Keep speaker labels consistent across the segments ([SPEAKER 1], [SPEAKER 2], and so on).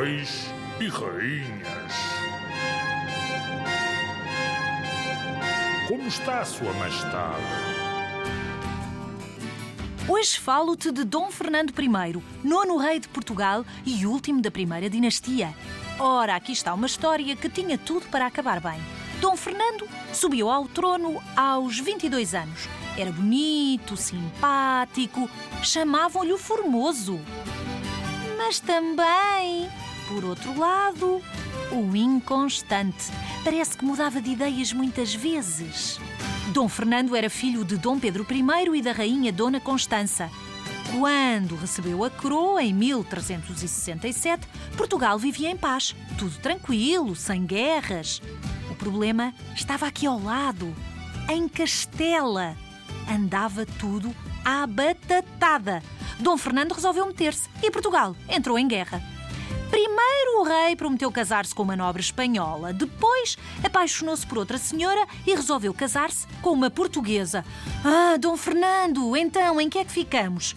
[SPEAKER 1] reis e rainhas. Como está Sua Majestade?
[SPEAKER 2] Hoje falo-te de Dom Fernando I, nono rei de Portugal e último da primeira dinastia. Ora, aqui está uma história que tinha tudo para acabar bem. Dom Fernando subiu ao trono aos 22 anos. Era bonito, simpático, chamavam-lhe o Formoso. Mas também, por outro lado, o inconstante. Parece que mudava de ideias muitas vezes. Dom Fernando era filho de Dom Pedro I e da rainha Dona Constança. Quando recebeu a coroa em 1367, Portugal vivia em paz, tudo tranquilo, sem guerras. O problema estava aqui ao lado, em Castela. Andava tudo à batatada. Dom Fernando resolveu meter-se e Portugal entrou em guerra. Primeiro o rei prometeu casar-se com uma nobre espanhola, depois apaixonou-se por outra senhora e resolveu casar-se com uma portuguesa. Ah, Dom Fernando, então em que é que ficamos?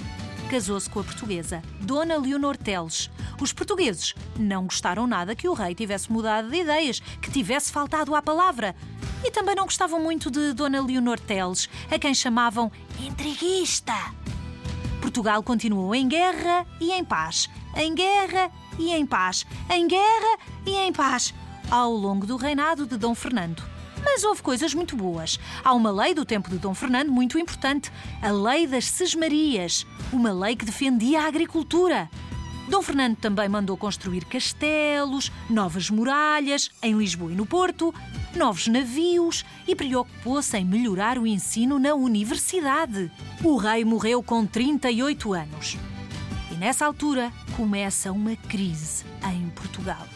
[SPEAKER 2] Casou-se com a portuguesa, Dona Leonor Teles. Os portugueses não gostaram nada que o rei tivesse mudado de ideias, que tivesse faltado à palavra. E também não gostavam muito de Dona Leonor Teles, a quem chamavam intriguista. Portugal continuou em guerra e em paz, em guerra e em paz, em guerra e em paz, ao longo do reinado de Dom Fernando. Mas houve coisas muito boas. Há uma lei do tempo de Dom Fernando muito importante, a Lei das Sesmarias, uma lei que defendia a agricultura. Dom Fernando também mandou construir castelos, novas muralhas em Lisboa e no Porto, novos navios e preocupou-se em melhorar o ensino na universidade. O rei morreu com 38 anos. E nessa altura começa uma crise em Portugal.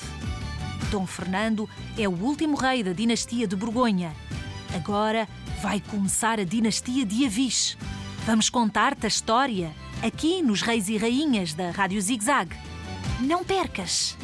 [SPEAKER 2] Dom Fernando é o último rei da dinastia de Borgonha. Agora vai começar a dinastia de Avis. Vamos contar-te a história aqui nos Reis e Rainhas da Rádio Zig Zag. Não percas!